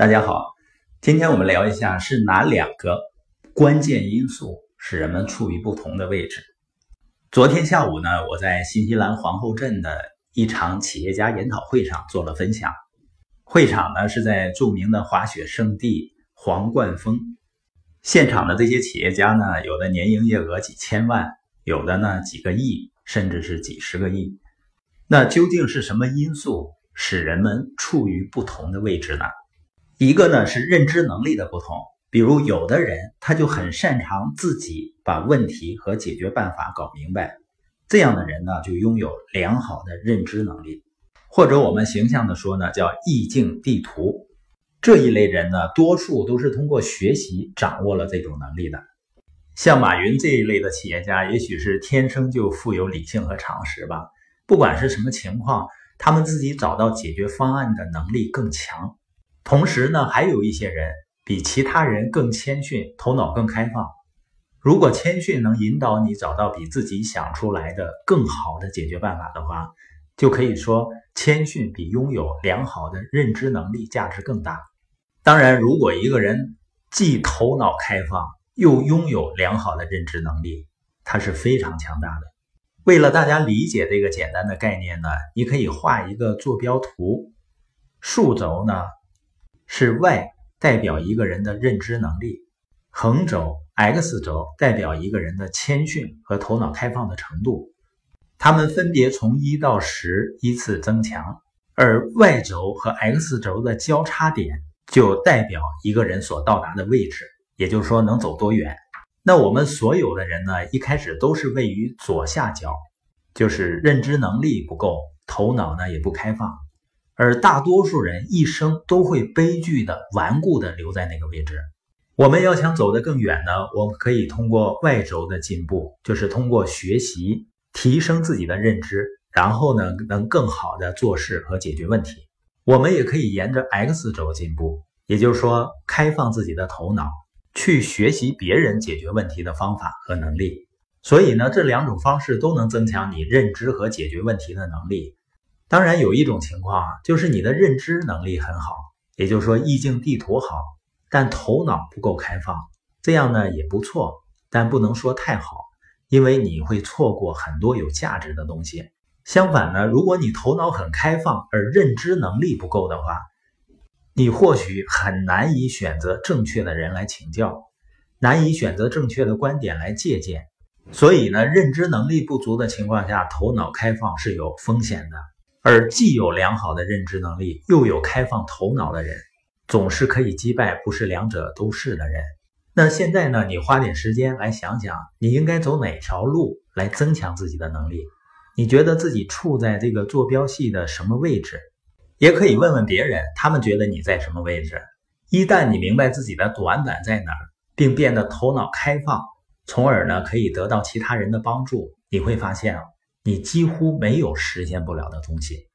大家好，今天我们聊一下是哪两个关键因素使人们处于不同的位置。昨天下午呢，我在新西兰皇后镇的一场企业家研讨会上做了分享。会场呢是在著名的滑雪胜地皇冠峰，现场的这些企业家呢，有的年营业额几千万，有的呢几个亿，甚至是几十个亿。那究竟是什么因素使人们处于不同的位置呢？一个呢是认知能力的不同，比如有的人他就很擅长自己把问题和解决办法搞明白，这样的人呢就拥有良好的认知能力，或者我们形象的说呢叫意境地图。这一类人呢多数都是通过学习掌握了这种能力的。像马云这一类的企业家，也许是天生就富有理性和常识吧，不管是什么情况，他们自己找到解决方案的能力更强。同时呢，还有一些人比其他人更谦逊，头脑更开放。如果谦逊能引导你找到比自己想出来的更好的解决办法的话，就可以说谦逊比拥有良好的认知能力价值更大。当然，如果一个人既头脑开放又拥有良好的认知能力，他是非常强大的。为了大家理解这个简单的概念呢，你可以画一个坐标图，竖轴呢。是 y 代表一个人的认知能力，横轴 x 轴代表一个人的谦逊和头脑开放的程度，它们分别从一到十依次增强，而 y 轴和 x 轴的交叉点就代表一个人所到达的位置，也就是说能走多远。那我们所有的人呢，一开始都是位于左下角，就是认知能力不够，头脑呢也不开放。而大多数人一生都会悲剧的、顽固的留在那个位置。我们要想走得更远呢，我们可以通过 Y 轴的进步，就是通过学习提升自己的认知，然后呢，能更好的做事和解决问题。我们也可以沿着 X 轴进步，也就是说，开放自己的头脑，去学习别人解决问题的方法和能力。所以呢，这两种方式都能增强你认知和解决问题的能力。当然有一种情况啊，就是你的认知能力很好，也就是说意境地图好，但头脑不够开放，这样呢也不错，但不能说太好，因为你会错过很多有价值的东西。相反呢，如果你头脑很开放，而认知能力不够的话，你或许很难以选择正确的人来请教，难以选择正确的观点来借鉴。所以呢，认知能力不足的情况下，头脑开放是有风险的。而既有良好的认知能力，又有开放头脑的人，总是可以击败不是两者都是的人。那现在呢？你花点时间来想想，你应该走哪条路来增强自己的能力？你觉得自己处在这个坐标系的什么位置？也可以问问别人，他们觉得你在什么位置？一旦你明白自己的短板在哪儿，并变得头脑开放，从而呢可以得到其他人的帮助，你会发现。你几乎没有实现不了的东西。